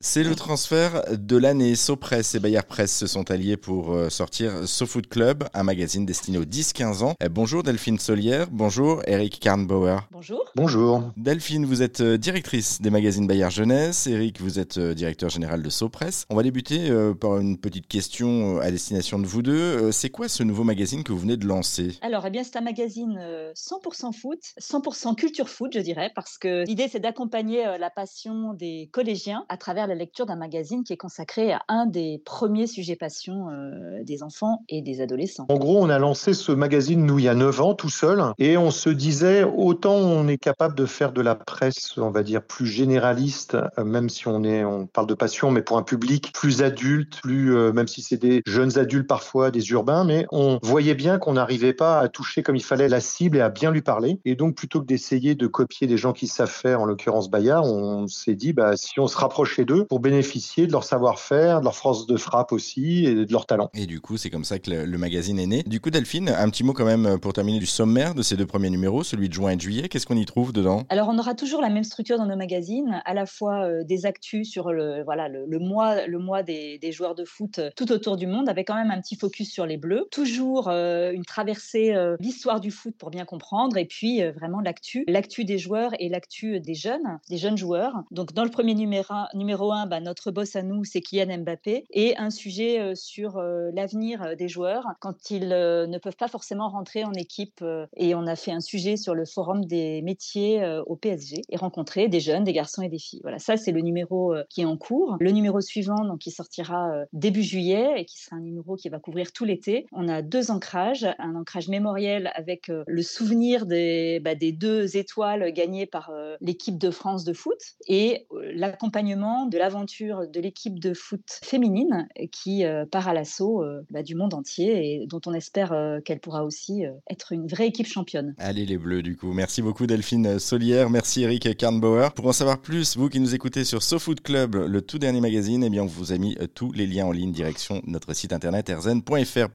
C'est le transfert de l'année. SoPress et Bayer Press se sont alliés pour euh, sortir SoFood Club, un magazine destiné aux 10-15 ans. Euh, bonjour Delphine Solière, bonjour Eric Karnbauer. Bonjour. Bonjour. Delphine, vous êtes euh, directrice des magazines Bayer Jeunesse. Eric, vous êtes directeur général de SoPress. On va débuter par une petite question à destination de vous deux. C'est quoi ce nouveau magazine que vous venez de lancer? Alors, eh bien, c'est un magazine 100% foot, 100% culture foot, je dirais, parce que l'idée, c'est d'accompagner la passion des collégiens à travers la lecture d'un magazine qui est consacré à un des premiers sujets passion euh, des enfants et des adolescents. En gros, on a lancé ce magazine, nous, il y a 9 ans, tout seul, et on se disait, autant on est capable de faire de la presse, on va dire, plus généraliste, euh, même si on, est, on parle de passion, mais pour un public plus adulte, plus, euh, même si c'est des jeunes adultes parfois, des urbains, mais on voyait bien qu'on n'arrivait pas à toucher comme il fallait la cible et à bien lui parler. Et donc, plutôt que d'essayer de copier des gens qui savent faire, en l'occurrence Bayard, on s'est dit, bah, si on se rapprochait d'eux, pour bénéficier de leur savoir-faire, de leur force de frappe aussi et de leur talent. Et du coup, c'est comme ça que le, magazine est né. Du coup, Delphine, un petit mot quand même pour terminer du sommaire de ces deux premiers numéros, celui de juin et de juillet. Qu'est-ce qu'on y trouve dedans? Alors, on aura toujours la même structure dans nos magazines, à la fois euh, des actus sur le, voilà, le, mois, le mois des, joueurs de foot tout autour du monde, avec quand même un petit focus sur les bleus. Toujours euh, une traversée, euh, l'histoire du foot pour bien comprendre, et puis vraiment l'actu, l'actu des joueurs et l'actu des jeunes, des jeunes joueurs. Donc, dans le premier numéro, numéro 1, bah, notre boss à nous, c'est Kylian Mbappé, et un sujet sur l'avenir des joueurs quand ils ne peuvent pas forcément rentrer en équipe. Et on a fait un sujet sur le forum des métiers au PSG et rencontrer des jeunes, des garçons et des filles. Voilà, ça c'est le numéro qui est en cours. Le numéro suivant, donc qui sortira début juillet et qui sera un numéro qui va couvrir tout l'été. On a deux ancrages, un ancrage mémoriel avec le souvenir des, bah, des deux étoiles gagnées par l'équipe de France de foot et l'accompagnement de l'aventure de l'équipe de foot féminine qui euh, part à l'assaut euh, bah, du monde entier et dont on espère euh, qu'elle pourra aussi être une vraie équipe championne. Allez les Bleus du coup. Merci beaucoup Delphine Solière, merci Eric Karnbauer. Pour en savoir plus, vous qui nous écoutez sur SoFoot Club, le tout dernier magazine, eh bien on vous a mis tous les liens en ligne direction notre site internet erzen.fr.